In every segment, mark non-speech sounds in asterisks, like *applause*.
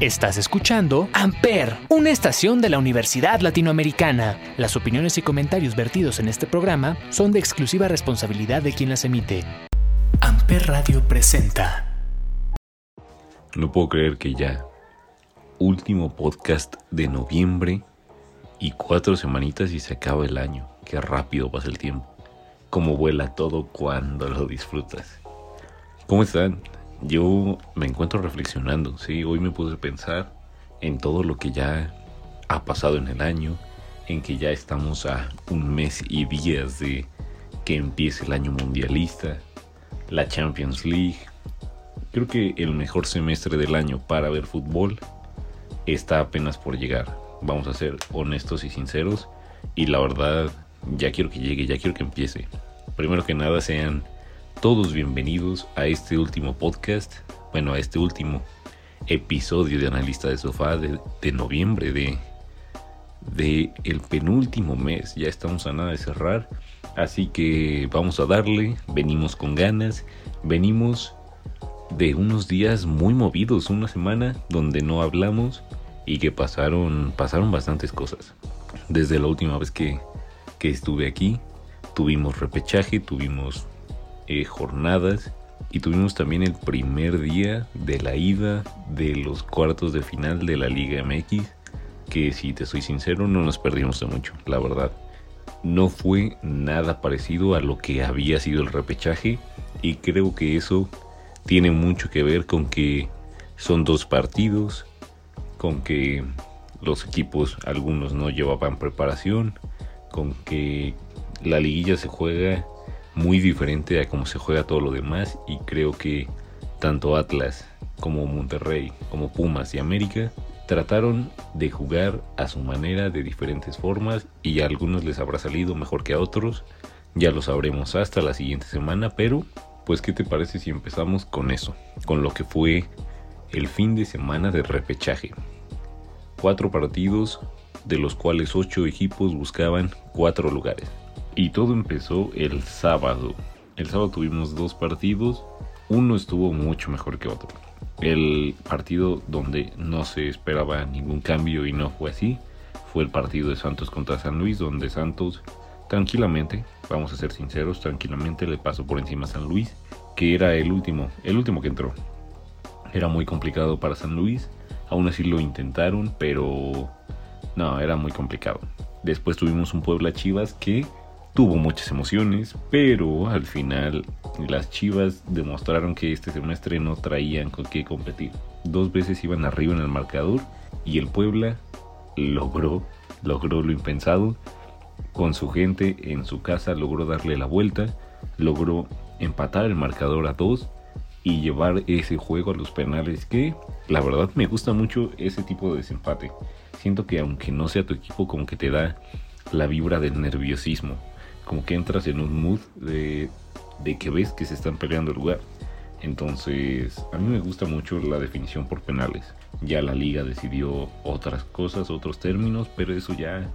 Estás escuchando Amper, una estación de la Universidad Latinoamericana. Las opiniones y comentarios vertidos en este programa son de exclusiva responsabilidad de quien las emite. Amper Radio presenta. No puedo creer que ya, último podcast de noviembre y cuatro semanitas y se acaba el año. Qué rápido pasa el tiempo. Cómo vuela todo cuando lo disfrutas. ¿Cómo están? Yo me encuentro reflexionando, sí, hoy me puse a pensar en todo lo que ya ha pasado en el año, en que ya estamos a un mes y días de que empiece el año mundialista, la Champions League. Creo que el mejor semestre del año para ver fútbol está apenas por llegar. Vamos a ser honestos y sinceros y la verdad ya quiero que llegue, ya quiero que empiece. Primero que nada sean todos bienvenidos a este último podcast, bueno, a este último episodio de Analista de Sofá de, noviembre de, de el penúltimo mes. Ya estamos a nada de cerrar, así que vamos a darle, venimos con ganas, venimos de unos días muy movidos, una semana donde no hablamos y que pasaron, pasaron bastantes cosas. Desde la última vez que, que estuve aquí, tuvimos repechaje, tuvimos eh, jornadas y tuvimos también el primer día de la ida de los cuartos de final de la Liga MX, que si te soy sincero no nos perdimos de mucho, la verdad. No fue nada parecido a lo que había sido el repechaje y creo que eso tiene mucho que ver con que son dos partidos, con que los equipos algunos no llevaban preparación, con que la liguilla se juega muy diferente a cómo se juega todo lo demás y creo que tanto Atlas como Monterrey, como Pumas y América trataron de jugar a su manera de diferentes formas y a algunos les habrá salido mejor que a otros. Ya lo sabremos hasta la siguiente semana, pero pues ¿qué te parece si empezamos con eso? Con lo que fue el fin de semana de repechaje. Cuatro partidos, de los cuales ocho equipos buscaban cuatro lugares. Y todo empezó el sábado. El sábado tuvimos dos partidos. Uno estuvo mucho mejor que otro. El partido donde no se esperaba ningún cambio y no fue así fue el partido de Santos contra San Luis, donde Santos tranquilamente, vamos a ser sinceros, tranquilamente le pasó por encima a San Luis, que era el último, el último que entró. Era muy complicado para San Luis, aún así lo intentaron, pero no, era muy complicado. Después tuvimos un Puebla Chivas que tuvo muchas emociones, pero al final las Chivas demostraron que este semestre no traían con qué competir. Dos veces iban arriba en el marcador y el Puebla logró, logró lo impensado. Con su gente en su casa logró darle la vuelta, logró empatar el marcador a dos y llevar ese juego a los penales que la verdad me gusta mucho ese tipo de desempate. Siento que aunque no sea tu equipo como que te da la vibra del nerviosismo como que entras en un mood de, que ves que se están peleando el lugar. Entonces, a mí me gusta mucho la definición por penales. Ya la liga decidió otras cosas, otros términos, pero eso ya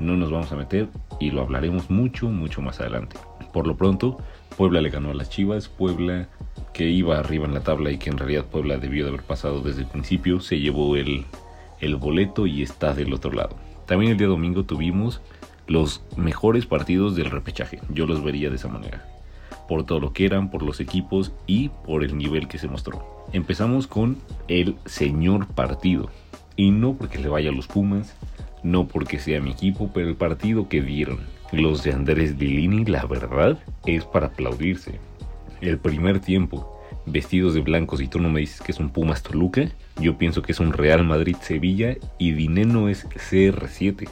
no nos vamos a meter y lo hablaremos mucho, mucho más adelante. Por lo pronto, Puebla le ganó a las Chivas. Puebla, que iba arriba en la tabla y que en realidad Puebla debió de haber pasado desde el principio, se llevó el, el boleto y está del otro lado. También el día domingo tuvimos los mejores partidos del repechaje. Yo los vería de esa manera. Por todo lo que eran, por los equipos y por el nivel que se mostró. Empezamos con el señor partido. Y no porque le vaya a los Pumas, no porque sea mi equipo, pero el partido que dieron los de Andrés Dilini, la verdad, es para aplaudirse. El primer tiempo, vestidos de blancos y tú no me dices que es un Pumas Toluca, yo pienso que es un Real Madrid Sevilla y Dineno es CR7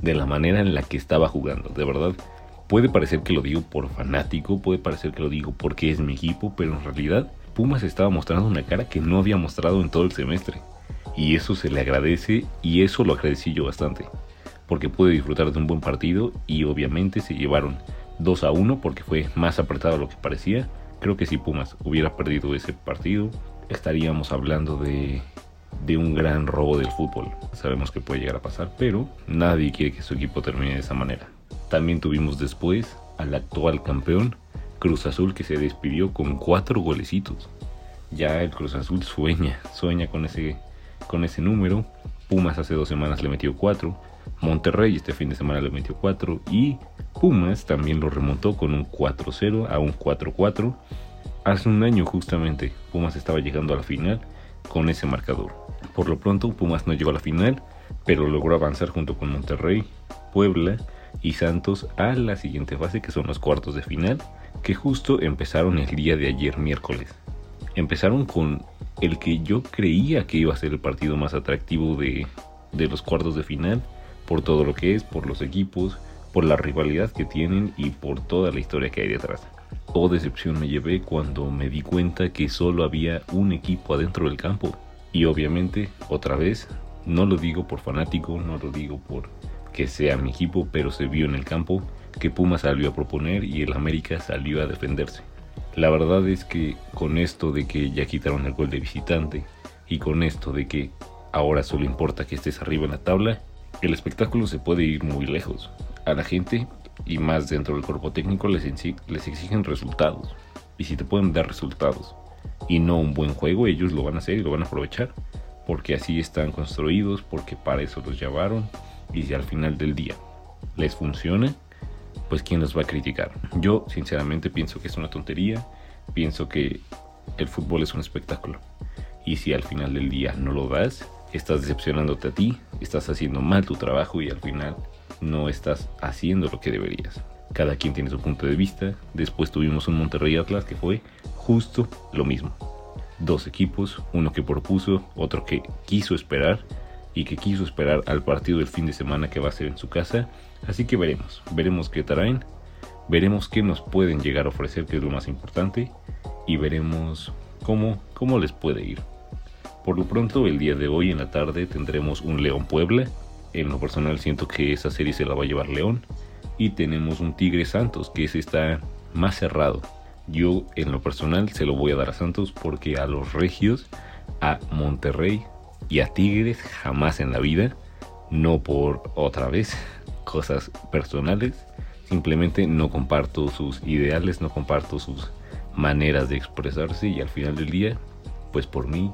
de la manera en la que estaba jugando. De verdad, puede parecer que lo digo por fanático, puede parecer que lo digo porque es mi equipo, pero en realidad Pumas estaba mostrando una cara que no había mostrado en todo el semestre. Y eso se le agradece y eso lo agradecí yo bastante. Porque pude disfrutar de un buen partido y obviamente se llevaron 2 a 1 porque fue más apretado de lo que parecía. Creo que si Pumas hubiera perdido ese partido, estaríamos hablando de de un gran robo del fútbol. Sabemos que puede llegar a pasar, pero nadie quiere que su equipo termine de esa manera. También tuvimos después al actual campeón, Cruz Azul, que se despidió con cuatro golecitos. Ya el Cruz Azul sueña, sueña con ese con ese número. Pumas hace dos semanas le metió 4. Monterrey este fin de semana le metió 4. Y Pumas también lo remontó con un 4-0 a un 4-4. Hace un año justamente Pumas estaba llegando a la final con ese marcador. Por lo pronto Pumas no llegó a la final, pero logró avanzar junto con Monterrey, Puebla y Santos a la siguiente fase que son los cuartos de final, que justo empezaron el día de ayer miércoles. Empezaron con el que yo creía que iba a ser el partido más atractivo de, de los cuartos de final, por todo lo que es, por los equipos, por la rivalidad que tienen y por toda la historia que hay detrás. Oh decepción me llevé cuando me di cuenta que solo había un equipo adentro del campo. Y obviamente, otra vez, no lo digo por fanático, no lo digo por que sea mi equipo, pero se vio en el campo que Puma salió a proponer y el América salió a defenderse. La verdad es que con esto de que ya quitaron el gol de visitante y con esto de que ahora solo importa que estés arriba en la tabla, el espectáculo se puede ir muy lejos. A la gente y más dentro del cuerpo técnico les, les exigen resultados. Y si te pueden dar resultados y no un buen juego, ellos lo van a hacer y lo van a aprovechar. Porque así están construidos, porque para eso los llevaron. Y si al final del día les funciona, pues quién los va a criticar. Yo sinceramente pienso que es una tontería. Pienso que el fútbol es un espectáculo. Y si al final del día no lo das, estás decepcionándote a ti, estás haciendo mal tu trabajo y al final no estás haciendo lo que deberías. Cada quien tiene su punto de vista. Después tuvimos un Monterrey Atlas que fue justo lo mismo. Dos equipos, uno que propuso, otro que quiso esperar y que quiso esperar al partido del fin de semana que va a ser en su casa. Así que veremos, veremos qué traen, veremos qué nos pueden llegar a ofrecer, que es lo más importante, y veremos cómo, cómo les puede ir. Por lo pronto, el día de hoy en la tarde tendremos un León Puebla, en lo personal siento que esa serie se la va a llevar León. Y tenemos un Tigre Santos, que ese está más cerrado. Yo en lo personal se lo voy a dar a Santos porque a los Regios, a Monterrey y a Tigres jamás en la vida. No por otra vez *laughs* cosas personales. Simplemente no comparto sus ideales, no comparto sus maneras de expresarse y al final del día, pues por mí,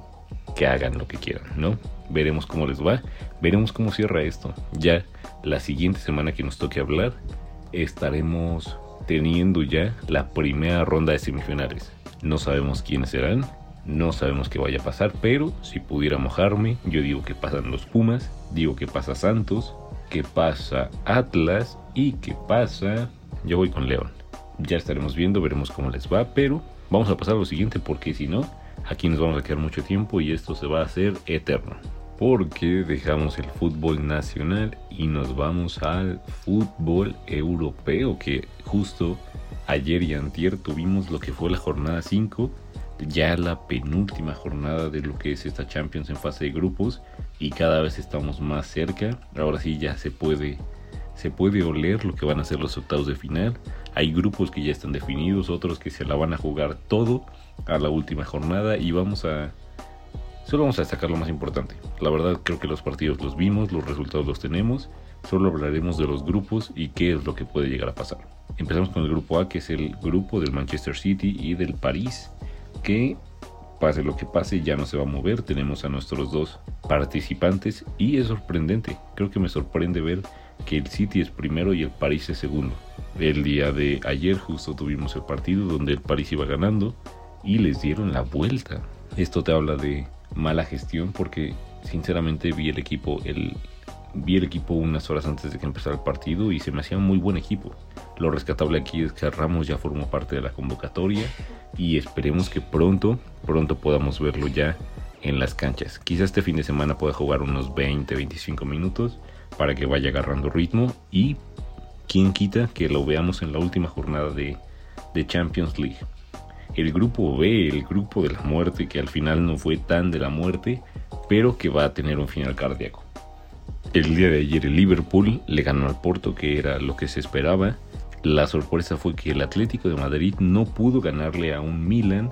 que hagan lo que quieran, ¿no? veremos cómo les va, veremos cómo cierra esto. Ya la siguiente semana que nos toque hablar, estaremos teniendo ya la primera ronda de semifinales. No sabemos quiénes serán, no sabemos qué vaya a pasar, pero si pudiera mojarme, yo digo que pasan los Pumas, digo que pasa Santos, que pasa Atlas y que pasa... Yo voy con León. Ya estaremos viendo, veremos cómo les va, pero vamos a pasar a lo siguiente porque si no, aquí nos vamos a quedar mucho tiempo y esto se va a hacer eterno porque dejamos el fútbol nacional y nos vamos al fútbol europeo que justo ayer y antier tuvimos lo que fue la jornada 5 ya la penúltima jornada de lo que es esta Champions en fase de grupos y cada vez estamos más cerca. Ahora sí ya se puede se puede oler lo que van a ser los octavos de final hay grupos que ya están definidos otros que se la van a jugar todo a la última jornada y vamos a Solo vamos a destacar lo más importante. La verdad creo que los partidos los vimos, los resultados los tenemos. Solo hablaremos de los grupos y qué es lo que puede llegar a pasar. Empezamos con el grupo A, que es el grupo del Manchester City y del París, que pase lo que pase ya no se va a mover. Tenemos a nuestros dos participantes y es sorprendente. Creo que me sorprende ver que el City es primero y el París es segundo. El día de ayer justo tuvimos el partido donde el París iba ganando y les dieron la vuelta. Esto te habla de mala gestión porque sinceramente vi el equipo vi el equipo unas horas antes de que empezara el partido y se me hacía muy buen equipo. Lo rescatable aquí es que Ramos ya formó parte de la convocatoria y esperemos que pronto, pronto podamos verlo ya en las canchas. Quizás este fin de semana pueda jugar unos 20, 25 minutos para que vaya agarrando ritmo y quien quita que lo veamos en la última jornada de, Champions League el grupo B, el grupo de la muerte, que al final no fue tan de la muerte, pero que va a tener un final cardíaco. El día de ayer el Liverpool le ganó al Porto, que era lo que se esperaba. La sorpresa fue que el Atlético de Madrid no pudo ganarle a un Milan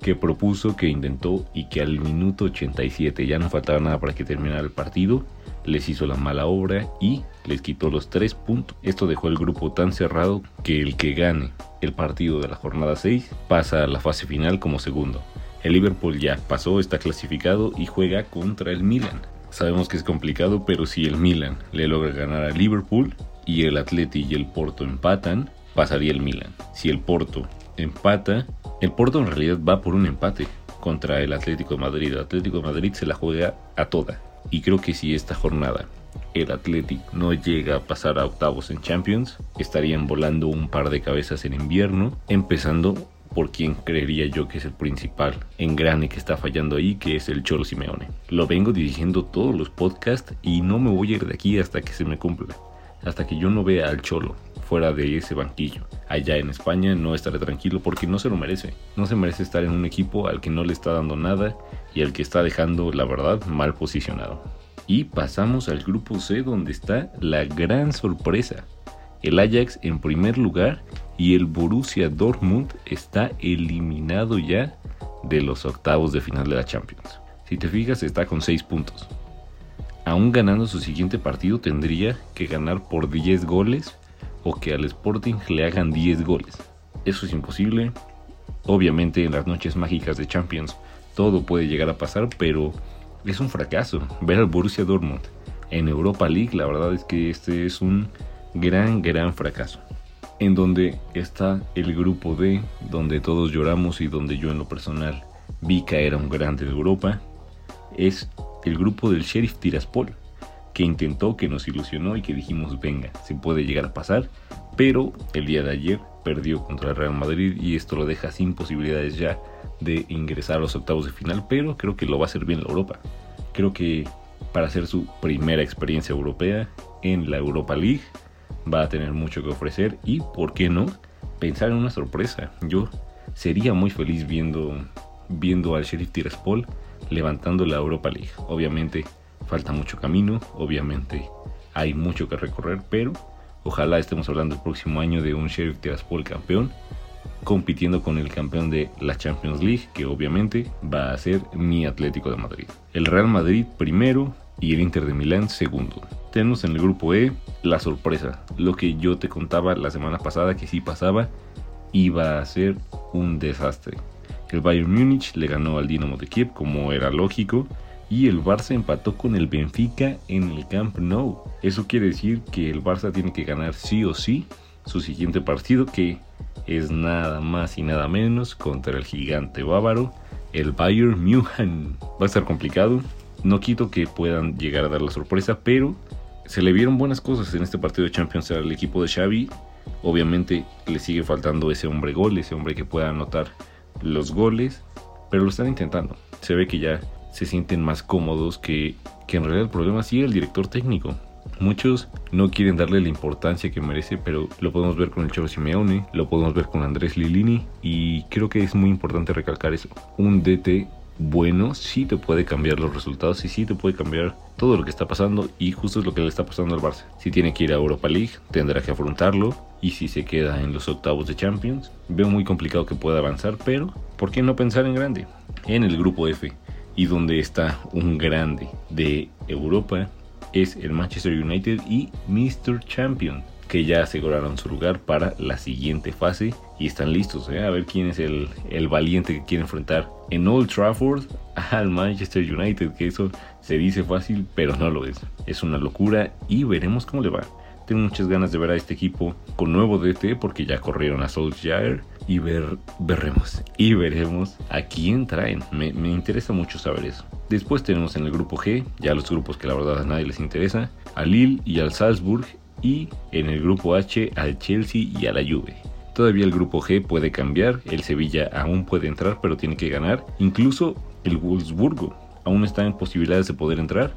que propuso, que intentó y que al minuto 87 ya no faltaba nada para que terminara el partido, les hizo la mala obra y les quitó los tres puntos. Esto dejó el grupo tan cerrado que el que gane el partido de la jornada 6 pasa a la fase final como segundo. El Liverpool ya pasó, está clasificado y juega contra el Milan. Sabemos que es complicado, pero si el Milan le logra ganar al Liverpool y el Atleti y el Porto empatan, pasaría el Milan. Si el Porto empata, el Porto en realidad va por un empate contra el Atlético de Madrid. El Atlético de Madrid se la juega a toda. Y creo que si esta jornada el Atlético no llega a pasar a octavos en Champions, estarían volando un par de cabezas en invierno, empezando por quien creería yo que es el principal engrane que está fallando ahí, que es el Cholo Simeone. Lo vengo dirigiendo todos los podcasts y no me voy a ir de aquí hasta que se me cumpla, hasta que yo no vea al Cholo fuera de ese banquillo. Allá en España no estaré tranquilo porque no se lo merece. No se merece estar en un equipo al que no le está dando nada y al que está dejando, la verdad, mal posicionado. Y pasamos al grupo C donde está la gran sorpresa. El Ajax en primer lugar y el Borussia Dortmund está eliminado ya de los octavos de final de la Champions. Si te fijas está con 6 puntos. Aún ganando su siguiente partido tendría que ganar por 10 goles o que al Sporting le hagan 10 goles. Eso es imposible. Obviamente en las noches mágicas de Champions todo puede llegar a pasar, pero es un fracaso ver al Borussia Dortmund en Europa League. La verdad es que este es un gran, gran fracaso. En donde está el grupo D, donde todos lloramos y donde yo en lo personal vi caer a un grande de Europa, es el grupo del Sheriff Tiraspol, que intentó, que nos ilusionó y que dijimos, venga, se puede llegar a pasar, pero el día de ayer perdió contra el Real Madrid y esto lo deja sin posibilidades ya de ingresar a los octavos de final, pero creo que lo va a hacer bien la Europa. Creo que para hacer su primera experiencia europea en la Europa League va a tener mucho que ofrecer y, ¿por qué no? Pensar en una sorpresa. Yo sería muy feliz viendo, viendo al Sheriff Tiraspol levantando la Europa League. Obviamente falta mucho camino, obviamente hay mucho que recorrer, pero ojalá estemos hablando el próximo año de un Sheriff Tiraspol campeón compitiendo con el campeón de la Champions League, que obviamente va a ser mi Atlético de Madrid. El Real Madrid primero y el Inter de Milán segundo. Tenemos en el grupo E la sorpresa, lo que yo te contaba la semana pasada que si pasaba iba a ser un desastre. El Bayern Múnich le ganó al Dinamo de Kiev como era lógico y el Barça empató con el Benfica en el Camp Nou. Eso quiere decir que el Barça tiene que ganar sí o sí su siguiente partido que es nada más y nada menos contra el gigante bávaro, el Bayern München. Va a estar complicado, no quito que puedan llegar a dar la sorpresa, pero se le vieron buenas cosas en este partido de Champions al equipo de Xavi. Obviamente le sigue faltando ese hombre gol, ese hombre que pueda anotar los goles, pero lo están intentando. Se ve que ya se sienten más cómodos que, que en realidad el problema sigue el director técnico. Muchos no quieren darle la importancia que merece, pero lo podemos ver con el Chavo Simeone, lo podemos ver con Andrés Lilini y creo que es muy importante recalcar eso. Un DT bueno sí te puede cambiar los resultados y sí te puede cambiar todo lo que está pasando y justo es lo que le está pasando al Barça. Si tiene que ir a Europa League, tendrá que afrontarlo y si se queda en los octavos de Champions, veo muy complicado que pueda avanzar, pero ¿por qué no pensar en grande? En el grupo F y donde está un grande de Europa es el Manchester United y Mr. Champion, que ya aseguraron su lugar para la siguiente fase y están listos ¿eh? a ver quién es el, el valiente que quiere enfrentar en Old Trafford al Manchester United, que eso se dice fácil, pero no lo es. Es una locura y veremos cómo le va. Tengo muchas ganas de ver a este equipo con nuevo DT porque ya corrieron a Solskjaer y ver, veremos y veremos a quién traen. Me, me, interesa mucho saber eso. Después tenemos en el grupo G, ya los grupos que la verdad a nadie les interesa, a Lille y al Salzburg y en el grupo H al Chelsea y a la Juve. Todavía el grupo G puede cambiar, el Sevilla aún puede entrar pero tiene que ganar, incluso el Wolfsburgo aún está en posibilidades de poder entrar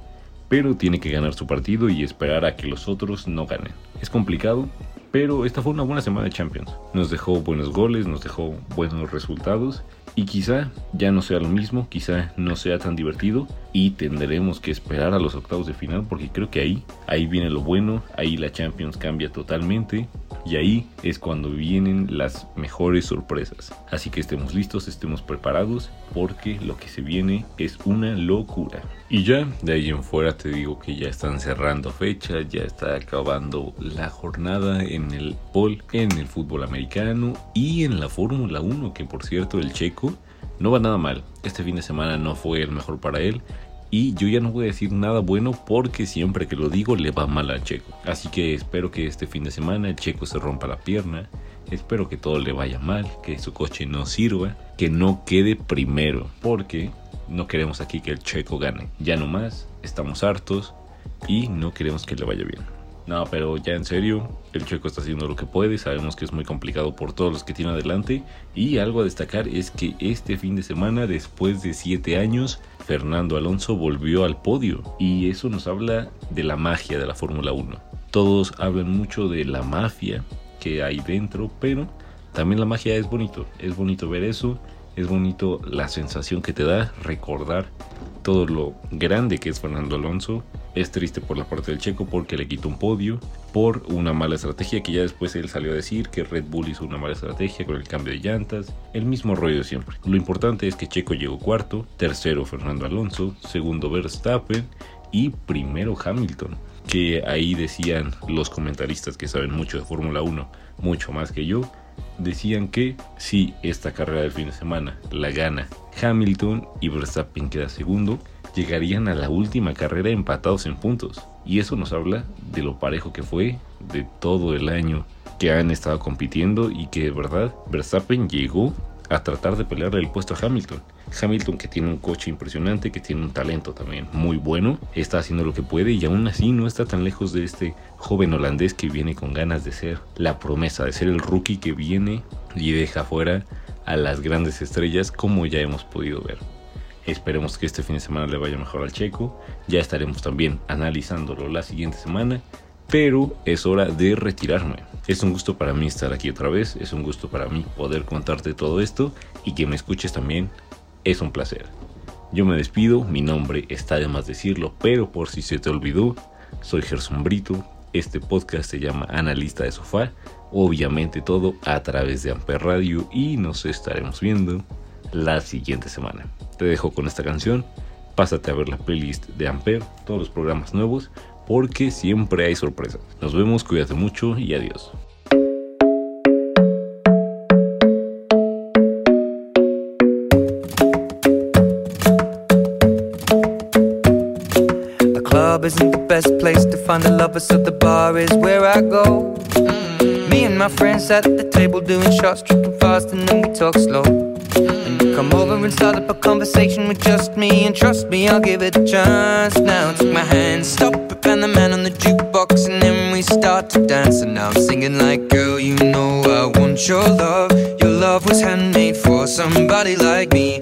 pero tiene que ganar su partido y esperar a que los otros no ganen. Es complicado, pero esta fue una buena semana de Champions. Nos dejó buenos goles, nos dejó buenos resultados y quizá ya no sea lo mismo, quizá no sea tan divertido y tendremos que esperar a los octavos de final porque creo que ahí, ahí viene lo bueno, ahí la Champions cambia totalmente y ahí es cuando vienen las mejores sorpresas. Así que estemos listos, estemos preparados porque lo que se viene es una locura. Y ya de ahí en fuera te digo que ya están cerrando fecha, ya está acabando la jornada en el pol, en el fútbol americano y en la Fórmula 1, que por cierto el checo no va nada mal. Este fin de semana no fue el mejor para él. Y yo ya no voy a decir nada bueno porque siempre que lo digo le va mal al Checo. Así que espero que este fin de semana el Checo se rompa la pierna. Espero que todo le vaya mal, que su coche no sirva, que no quede primero. Porque no queremos aquí que el Checo gane. Ya no más, estamos hartos y no queremos que le vaya bien. No, pero ya en serio, el Checo está haciendo lo que puede, sabemos que es muy complicado por todos los que tiene adelante y algo a destacar es que este fin de semana, después de 7 años, Fernando Alonso volvió al podio y eso nos habla de la magia de la Fórmula 1. Todos hablan mucho de la mafia que hay dentro, pero también la magia es bonito, es bonito ver eso, es bonito la sensación que te da recordar todo lo grande que es Fernando Alonso. Es triste por la parte del checo porque le quitó un podio por una mala estrategia que ya después él salió a decir que Red Bull hizo una mala estrategia con el cambio de llantas. El mismo rollo siempre. Lo importante es que Checo llegó cuarto, tercero Fernando Alonso, segundo Verstappen y primero Hamilton. Que ahí decían los comentaristas que saben mucho de Fórmula 1, mucho más que yo, decían que si esta carrera del fin de semana la gana Hamilton y Verstappen queda segundo, llegarían a la última carrera empatados en puntos. Y eso nos habla de lo parejo que fue, de todo el año que han estado compitiendo y que de verdad Verstappen llegó a tratar de pelearle el puesto a Hamilton. Hamilton que tiene un coche impresionante, que tiene un talento también muy bueno, está haciendo lo que puede y aún así no está tan lejos de este joven holandés que viene con ganas de ser la promesa, de ser el rookie que viene y deja fuera a las grandes estrellas como ya hemos podido ver. Esperemos que este fin de semana le vaya mejor al checo, ya estaremos también analizándolo la siguiente semana, pero es hora de retirarme. Es un gusto para mí estar aquí otra vez, es un gusto para mí poder contarte todo esto y que me escuches también, es un placer. Yo me despido, mi nombre está de más decirlo, pero por si se te olvidó, soy Gerson Brito, este podcast se llama Analista de Sofá obviamente todo a través de Amper Radio y nos estaremos viendo la siguiente semana. Te dejo con esta canción, pásate a ver la playlist de Amper, todos los programas nuevos, porque siempre hay sorpresas. Nos vemos, cuídate mucho y adiós. Find the lovers, so the bar is where I go. Me and my friends at the table doing shots, tripping fast, and then we talk slow. And you come over and start up a conversation with just me, and trust me, I'll give it a chance. Now take my hand, stop it, and the man on the jukebox, and then we start to dance. And now I'm singing like, girl, you know I want your love. Your love was handmade for somebody like me.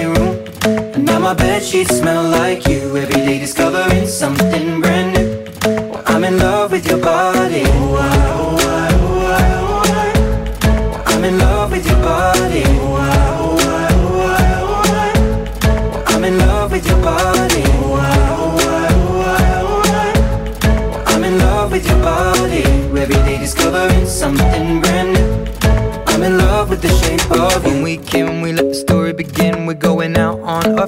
my bed sheets smell like you. Every day discovering something brand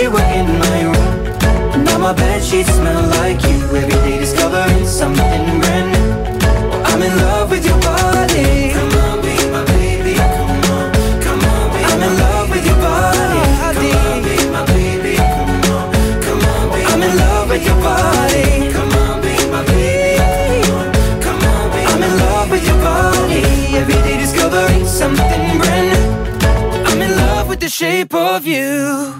You were in my room. Now my bed sheets smell like you. Every day discovering something brand new. I'm in love with your body. Come on, be my baby. Come on, come on, be I'm in love with your body. Come on, be my baby. Come on, come on, be I'm in love with your body. Come on, be my baby. Come on, come on, be I'm in love with your body. Every day discovering something brand new. I'm in love with the shape of you.